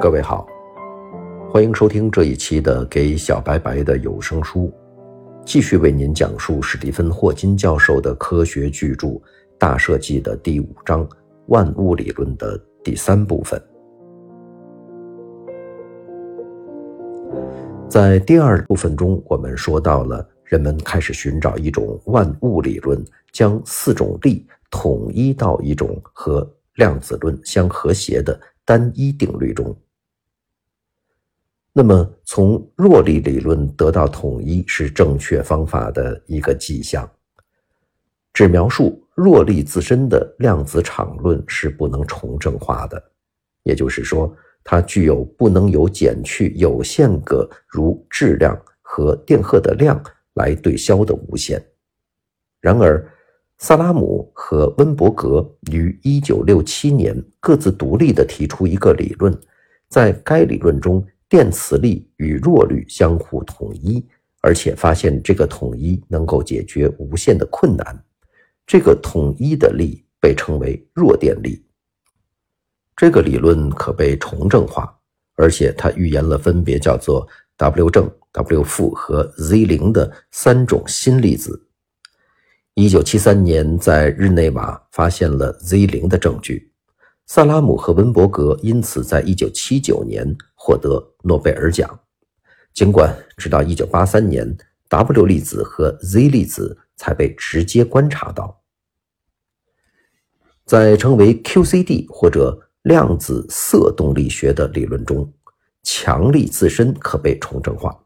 各位好，欢迎收听这一期的《给小白白的有声书》，继续为您讲述史蒂芬·霍金教授的科学巨著《大设计》的第五章“万物理论”的第三部分。在第二部分中，我们说到了人们开始寻找一种万物理论，将四种力统一到一种和量子论相和谐的单一定律中。那么，从弱力理论得到统一是正确方法的一个迹象。只描述弱力自身的量子场论是不能重正化的，也就是说，它具有不能由减去有限个如质量和电荷的量来对消的无限。然而，萨拉姆和温伯格于1967年各自独立地提出一个理论，在该理论中，电磁力与弱律相互统一，而且发现这个统一能够解决无限的困难。这个统一的力被称为弱电力。这个理论可被重证化，而且它预言了分别叫做 W 正、W 负和 Z 零的三种新粒子。一九七三年，在日内瓦发现了 Z 零的证据，萨拉姆和温伯格因此在一九七九年获得诺贝尔奖。尽管直到一九八三年，W 粒子和 Z 粒子才被直接观察到。在称为 QCD 或者量子色动力学的理论中，强力自身可被重正化。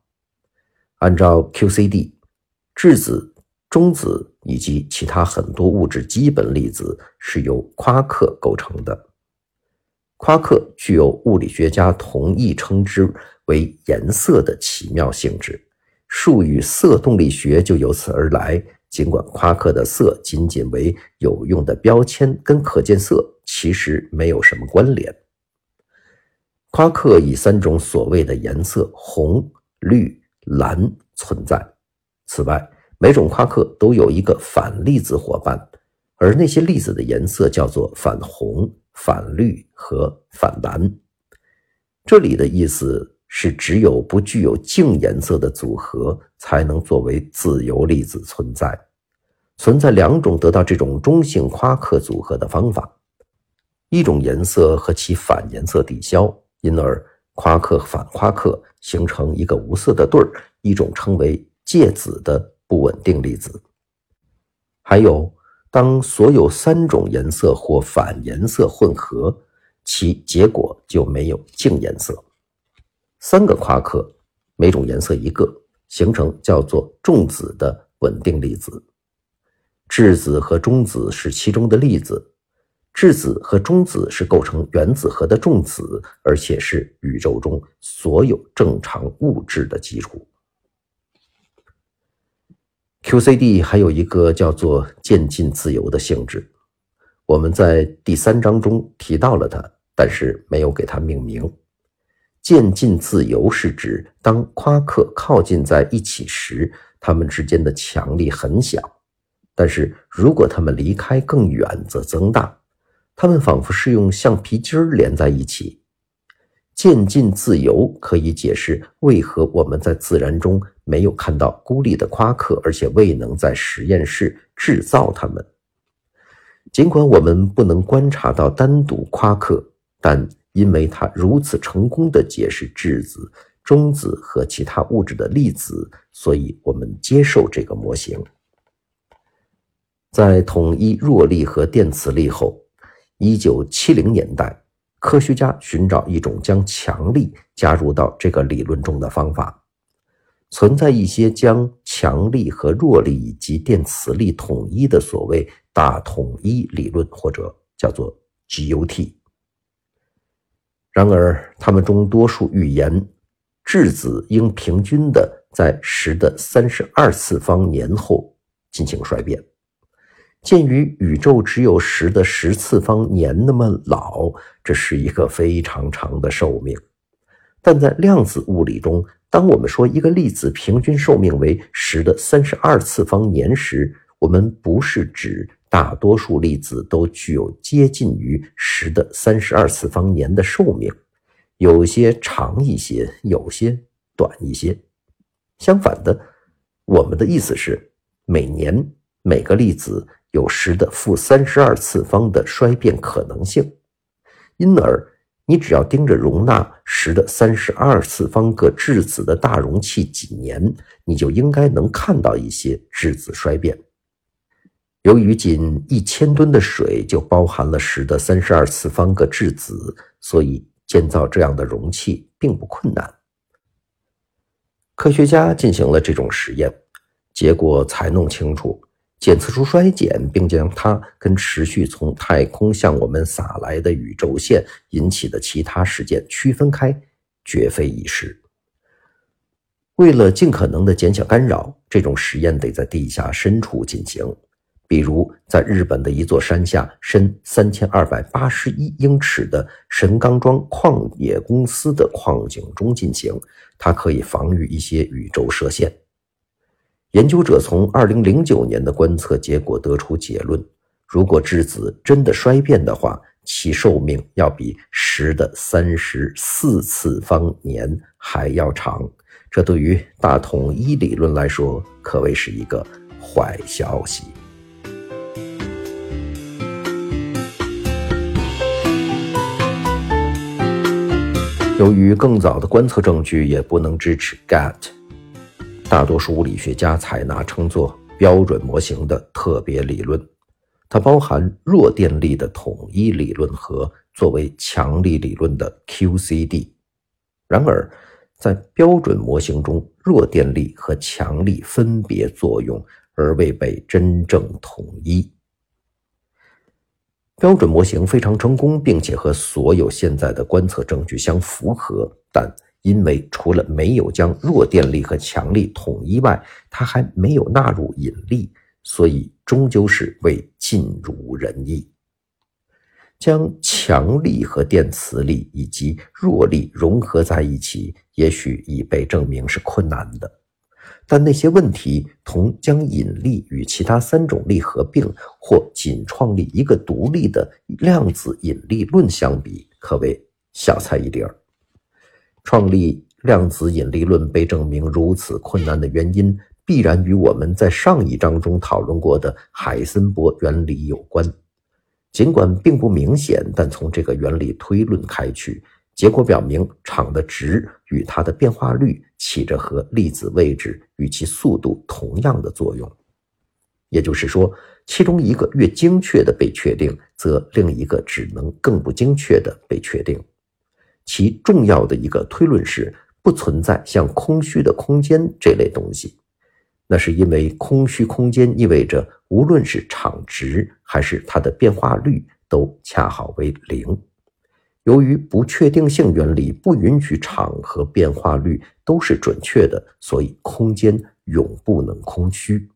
按照 QCD，质子。中子以及其他很多物质基本粒子是由夸克构成的。夸克具有物理学家同意称之为颜色的奇妙性质，术语色动力学就由此而来。尽管夸克的色仅仅为有用的标签，跟可见色其实没有什么关联。夸克以三种所谓的颜色红、绿、蓝存在。此外，每种夸克都有一个反粒子伙伴，而那些粒子的颜色叫做反红、反绿和反蓝。这里的意思是，只有不具有净颜色的组合才能作为自由粒子存在。存在两种得到这种中性夸克组合的方法：一种颜色和其反颜色抵消，因而夸克反夸克形成一个无色的对儿；一种称为介子的。不稳定粒子。还有，当所有三种颜色或反颜色混合，其结果就没有净颜色。三个夸克，每种颜色一个，形成叫做重子的稳定粒子。质子和中子是其中的粒子。质子和中子是构成原子核的重子，而且是宇宙中所有正常物质的基础。QCD 还有一个叫做渐进自由的性质，我们在第三章中提到了它，但是没有给它命名。渐进自由是指当夸克靠近在一起时，它们之间的强力很小；但是如果它们离开更远，则增大。它们仿佛是用橡皮筋连在一起。渐进自由可以解释为何我们在自然中没有看到孤立的夸克，而且未能在实验室制造它们。尽管我们不能观察到单独夸克，但因为它如此成功地解释质子、中子和其他物质的粒子，所以我们接受这个模型。在统一弱力和电磁力后，一九七零年代。科学家寻找一种将强力加入到这个理论中的方法。存在一些将强力和弱力以及电磁力统一的所谓大统一理论，或者叫做 GUT。然而，他们中多数预言质子应平均的在十的三十二次方年后进行衰变。鉴于宇宙只有十的十次方年那么老，这是一个非常长的寿命。但在量子物理中，当我们说一个粒子平均寿命为十的三十二次方年时，我们不是指大多数粒子都具有接近于十的三十二次方年的寿命。有些长一些，有些短一些。相反的，我们的意思是，每年每个粒子有十的负三十二次方的衰变可能性，因而。你只要盯着容纳十的三十二次方个质子的大容器几年，你就应该能看到一些质子衰变。由于仅一千吨的水就包含了十的三十二次方个质子，所以建造这样的容器并不困难。科学家进行了这种实验，结果才弄清楚。检测出衰减，并将它跟持续从太空向我们洒来的宇宙线引起的其他事件区分开，绝非易事。为了尽可能的减小干扰，这种实验得在地下深处进行，比如在日本的一座山下深三千二百八十一英尺的神冈庄矿业公司的矿井中进行，它可以防御一些宇宙射线。研究者从2009年的观测结果得出结论：如果质子真的衰变的话，其寿命要比十的三十四次方年还要长。这对于大统一理论来说，可谓是一个坏消息。由于更早的观测证据也不能支持 GAT。大多数物理学家采纳称作标准模型的特别理论，它包含弱电力的统一理论和作为强力理论的 QCD。然而，在标准模型中，弱电力和强力分别作用，而未被真正统一。标准模型非常成功，并且和所有现在的观测证据相符合，但。因为除了没有将弱电力和强力统一外，它还没有纳入引力，所以终究是未尽如人意。将强力和电磁力以及弱力融合在一起，也许已被证明是困难的。但那些问题同将引力与其他三种力合并，或仅创立一个独立的量子引力论相比，可谓小菜一碟儿。创立量子引力论被证明如此困难的原因，必然与我们在上一章中讨论过的海森伯原理有关。尽管并不明显，但从这个原理推论开去，结果表明场的值与它的变化率起着和粒子位置与其速度同样的作用。也就是说，其中一个越精确的被确定，则另一个只能更不精确的被确定。其重要的一个推论是，不存在像空虚的空间这类东西。那是因为空虚空间意味着，无论是场值还是它的变化率都恰好为零。由于不确定性原理不允许场和变化率都是准确的，所以空间永不能空虚。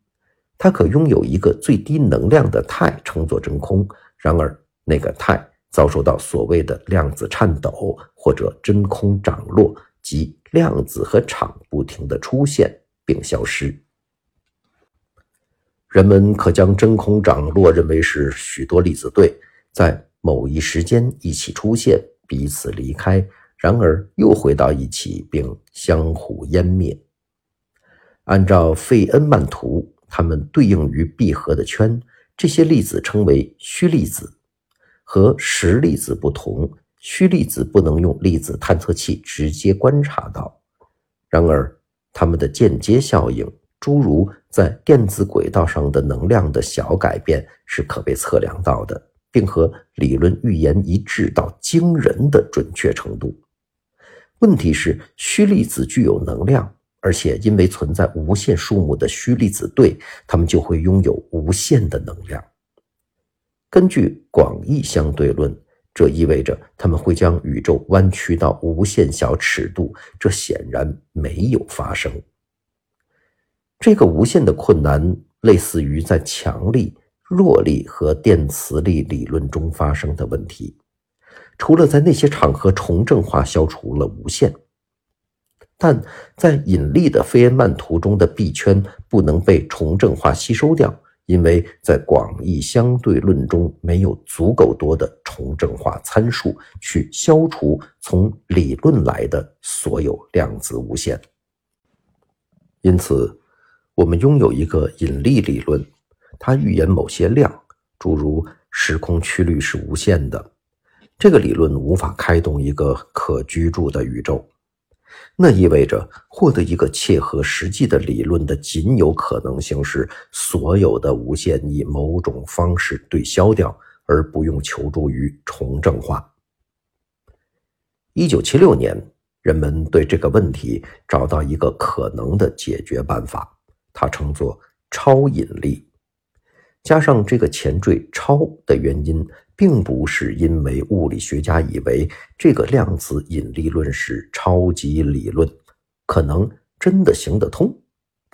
它可拥有一个最低能量的态称作真空，然而那个态。遭受到所谓的量子颤抖或者真空涨落，即量子和场不停的出现并消失。人们可将真空涨落认为是许多粒子对在某一时间一起出现，彼此离开，然而又回到一起并相互湮灭。按照费恩曼图，它们对应于闭合的圈，这些粒子称为虚粒子。和实粒子不同，虚粒子不能用粒子探测器直接观察到。然而，它们的间接效应，诸如在电子轨道上的能量的小改变，是可被测量到的，并和理论预言一致到惊人的准确程度。问题是，虚粒子具有能量，而且因为存在无限数目的虚粒子对，它们就会拥有无限的能量。根据广义相对论，这意味着他们会将宇宙弯曲到无限小尺度，这显然没有发生。这个无限的困难类似于在强力、弱力和电磁力理论中发生的问题，除了在那些场合重正化消除了无限，但在引力的费恩曼图中的 B 圈不能被重正化吸收掉。因为在广义相对论中没有足够多的重正化参数去消除从理论来的所有量子无限。因此，我们拥有一个引力理论，它预言某些量，诸如时空曲率是无限的。这个理论无法开动一个可居住的宇宙。那意味着获得一个切合实际的理论的仅有可能性是所有的无限以某种方式对消掉，而不用求助于重正化。一九七六年，人们对这个问题找到一个可能的解决办法，它称作超引力。加上这个前缀“超”的原因。并不是因为物理学家以为这个量子引力论是超级理论，可能真的行得通。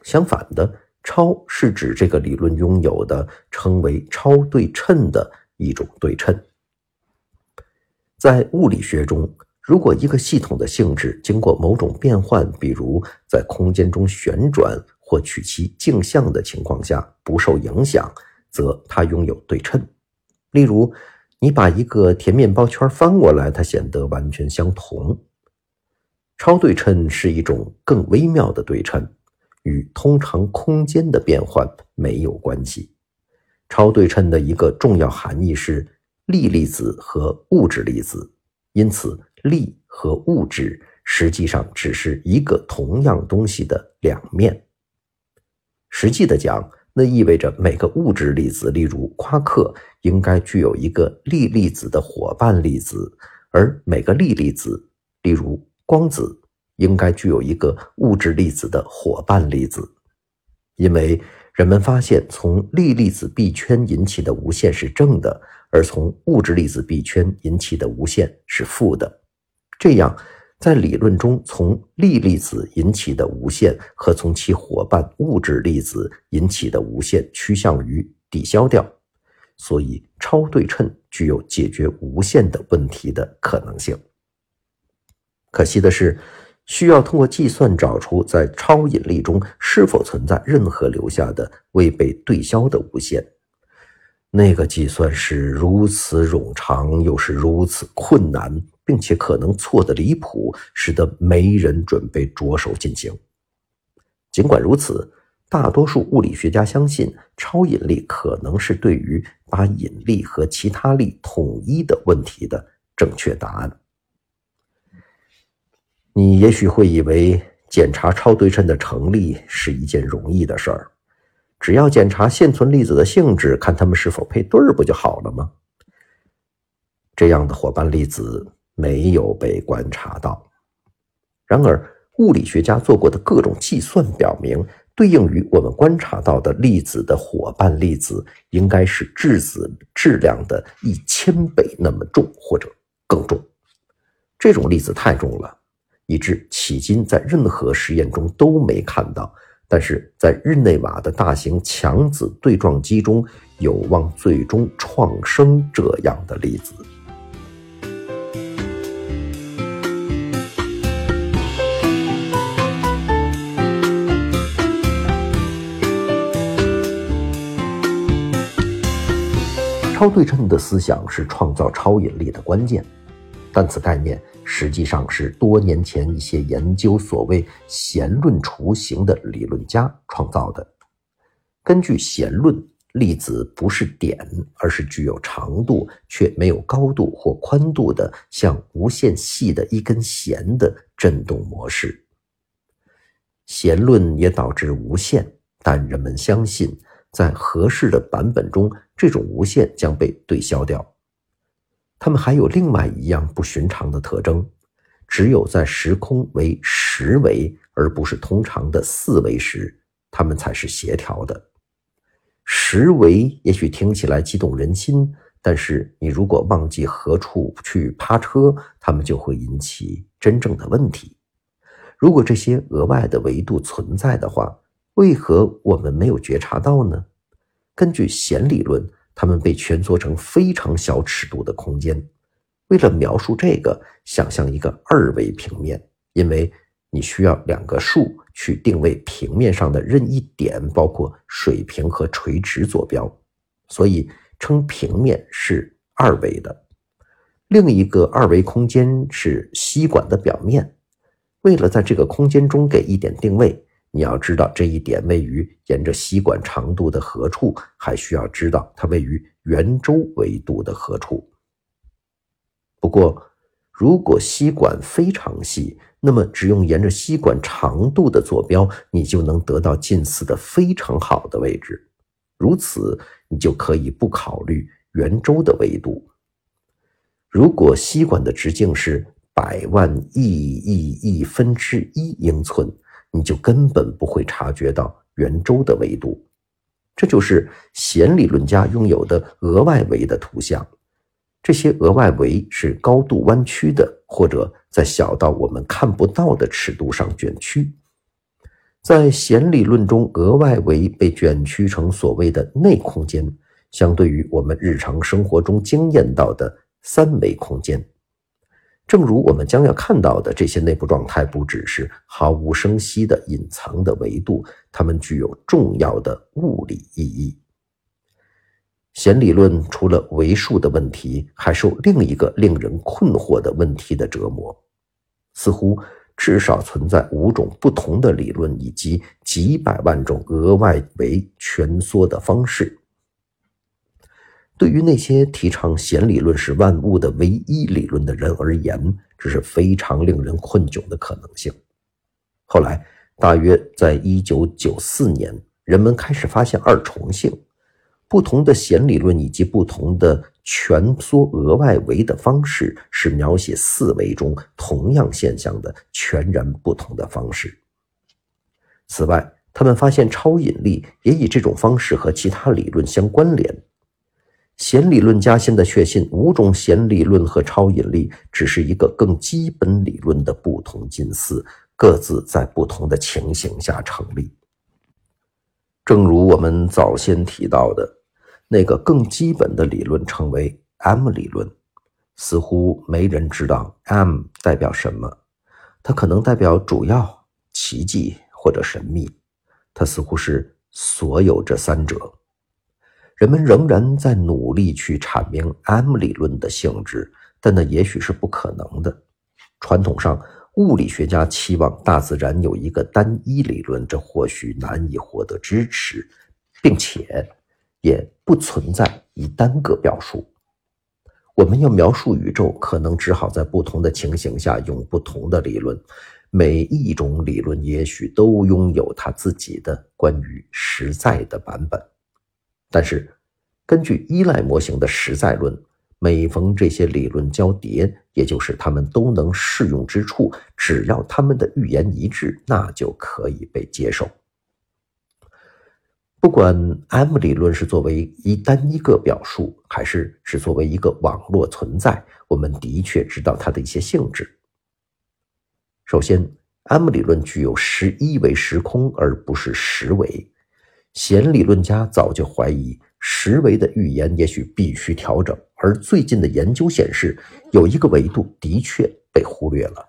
相反的，超是指这个理论拥有的称为超对称的一种对称。在物理学中，如果一个系统的性质经过某种变换，比如在空间中旋转或取其镜像的情况下不受影响，则它拥有对称。例如，你把一个甜面包圈翻过来，它显得完全相同。超对称是一种更微妙的对称，与通常空间的变换没有关系。超对称的一个重要含义是力粒子和物质粒子，因此力和物质实际上只是一个同样东西的两面。实际的讲。那意味着每个物质粒子，例如夸克，应该具有一个粒粒子的伙伴粒子；而每个粒粒子，例如光子，应该具有一个物质粒子的伙伴粒子。因为人们发现，从粒粒子币圈引起的无限是正的，而从物质粒子币圈引起的无限是负的，这样。在理论中，从粒粒子引起的无限和从其伙伴物质粒子引起的无限趋向于抵消掉，所以超对称具有解决无限的问题的可能性。可惜的是，需要通过计算找出在超引力中是否存在任何留下的未被对消的无限。那个计算是如此冗长，又是如此困难。并且可能错得离谱，使得没人准备着手进行。尽管如此，大多数物理学家相信超引力可能是对于把引力和其他力统一的问题的正确答案。你也许会以为检查超对称的成立是一件容易的事儿，只要检查现存粒子的性质，看它们是否配对儿，不就好了吗？这样的伙伴粒子。没有被观察到。然而，物理学家做过的各种计算表明，对应于我们观察到的粒子的伙伴粒子应该是质子质量的一千倍那么重，或者更重。这种粒子太重了，以致迄今在任何实验中都没看到。但是在日内瓦的大型强子对撞机中，有望最终创生这样的粒子。超对称的思想是创造超引力的关键，但此概念实际上是多年前一些研究所谓弦论雏形的理论家创造的。根据弦论，粒子不是点，而是具有长度却没有高度或宽度的像无限细的一根弦的振动模式。弦论也导致无限，但人们相信。在合适的版本中，这种无限将被对消掉。它们还有另外一样不寻常的特征：只有在时空为十维而不是通常的四维时，它们才是协调的。十维也许听起来激动人心，但是你如果忘记何处去趴车，它们就会引起真正的问题。如果这些额外的维度存在的话，为何我们没有觉察到呢？根据弦理论，它们被蜷缩成非常小尺度的空间。为了描述这个，想象一个二维平面，因为你需要两个数去定位平面上的任意点，包括水平和垂直坐标，所以称平面是二维的。另一个二维空间是吸管的表面。为了在这个空间中给一点定位，你要知道这一点位于沿着吸管长度的何处，还需要知道它位于圆周维度的何处。不过，如果吸管非常细，那么只用沿着吸管长度的坐标，你就能得到近似的非常好的位置。如此，你就可以不考虑圆周的维度。如果吸管的直径是百万亿亿亿分之一英寸。你就根本不会察觉到圆周的维度，这就是弦理论家拥有的额外维的图像。这些额外维是高度弯曲的，或者在小到我们看不到的尺度上卷曲。在弦理论中，额外维被卷曲成所谓的内空间，相对于我们日常生活中经验到的三维空间。正如我们将要看到的，这些内部状态不只是毫无声息的隐藏的维度，它们具有重要的物理意义。弦理论除了维数的问题，还受另一个令人困惑的问题的折磨：似乎至少存在五种不同的理论，以及几百万种额外维蜷缩的方式。对于那些提倡弦理论是万物的唯一理论的人而言，这是非常令人困窘的可能性。后来，大约在一九九四年，人们开始发现二重性：不同的弦理论以及不同的蜷缩额外维的方式，是描写四维中同样现象的全然不同的方式。此外，他们发现超引力也以这种方式和其他理论相关联。弦理论家现在确信，五种弦理论和超引力只是一个更基本理论的不同近似，各自在不同的情形下成立。正如我们早先提到的，那个更基本的理论称为 M 理论。似乎没人知道 M 代表什么，它可能代表主要、奇迹或者神秘。它似乎是所有这三者。人们仍然在努力去阐明 M 理论的性质，但那也许是不可能的。传统上，物理学家期望大自然有一个单一理论，这或许难以获得支持，并且也不存在以单个表述。我们要描述宇宙，可能只好在不同的情形下用不同的理论。每一种理论也许都拥有它自己的关于实在的版本。但是，根据依赖模型的实在论，每逢这些理论交叠，也就是它们都能适用之处，只要它们的预言一致，那就可以被接受。不管 M 理论是作为一单一个表述，还是只作为一个网络存在，我们的确知道它的一些性质。首先，M 理论具有十一维时空，而不是十维。弦理论家早就怀疑十维的预言也许必须调整，而最近的研究显示，有一个维度的确被忽略了。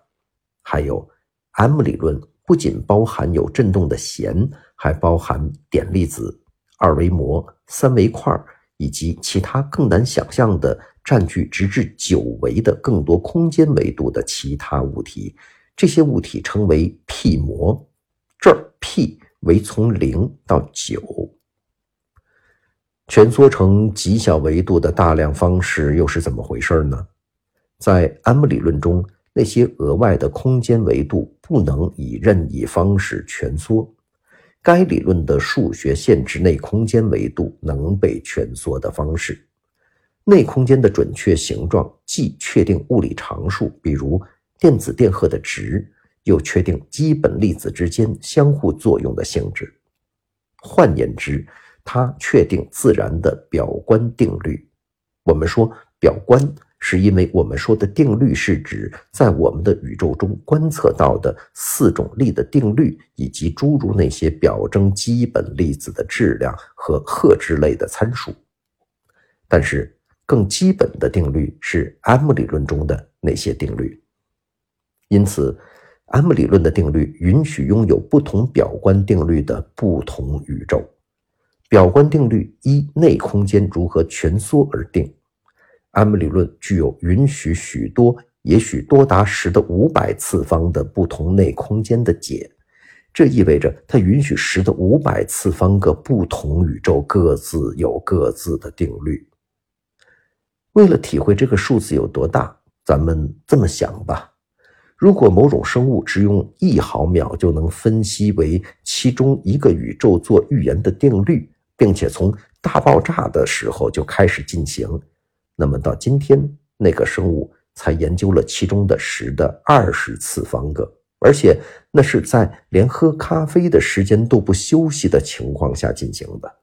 还有，M 理论不仅包含有振动的弦，还包含点粒子、二维膜、三维块以及其他更难想象的占据直至九维的更多空间维度的其他物体。这些物体称为 P 膜，这儿 P。为从零到九，蜷缩成极小维度的大量方式又是怎么回事呢？在 M 理论中，那些额外的空间维度不能以任意方式蜷缩。该理论的数学限制内空间维度能被蜷缩的方式。内空间的准确形状既确定物理常数，比如电子电荷的值。又确定基本粒子之间相互作用的性质，换言之，它确定自然的表观定律。我们说表观，是因为我们说的定律是指在我们的宇宙中观测到的四种力的定律，以及诸如那些表征基本粒子的质量和赫之类的参数。但是，更基本的定律是 M 理论中的那些定律。因此。M 理论的定律允许拥有不同表观定律的不同宇宙。表观定律依内空间如何蜷缩而定。M 理论具有允许许多，也许多达十的五百次方的不同内空间的解。这意味着它允许十的五百次方个不同宇宙各自有各自的定律。为了体会这个数字有多大，咱们这么想吧：如果某种生物只用一毫秒就能分析为其中一个宇宙做预言的定律，并且从大爆炸的时候就开始进行，那么到今天，那个生物才研究了其中的十的二十次方个。而且那是在连喝咖啡的时间都不休息的情况下进行的。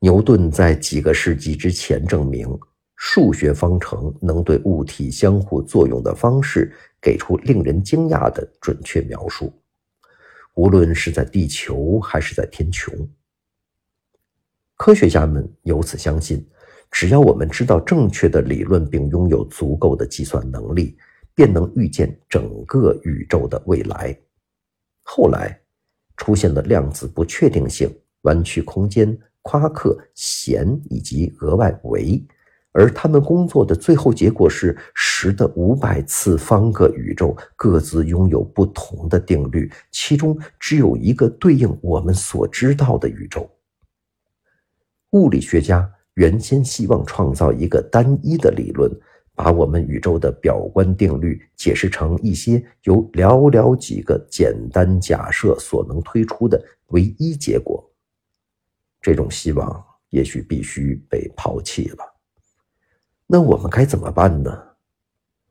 牛顿在几个世纪之前证明，数学方程能对物体相互作用的方式给出令人惊讶的准确描述，无论是在地球还是在天穹。科学家们由此相信，只要我们知道正确的理论并拥有足够的计算能力。便能预见整个宇宙的未来。后来出现了量子不确定性、弯曲空间、夸克、弦以及额外维，而他们工作的最后结果是十的五百次方个宇宙各自拥有不同的定律，其中只有一个对应我们所知道的宇宙。物理学家原先希望创造一个单一的理论。把我们宇宙的表观定律解释成一些由寥寥几个简单假设所能推出的唯一结果，这种希望也许必须被抛弃了。那我们该怎么办呢？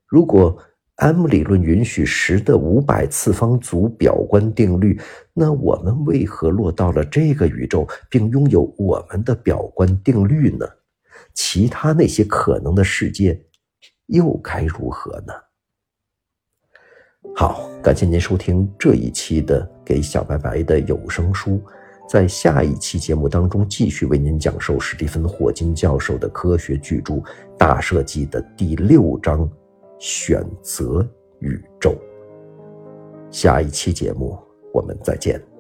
如果 M 理论允许十的五百次方组表观定律，那我们为何落到了这个宇宙，并拥有我们的表观定律呢？其他那些可能的世界？又该如何呢？好，感谢您收听这一期的给小白白的有声书，在下一期节目当中继续为您讲授史蒂芬·霍金教授的科学巨著《大设计》的第六章“选择宇宙”。下一期节目我们再见。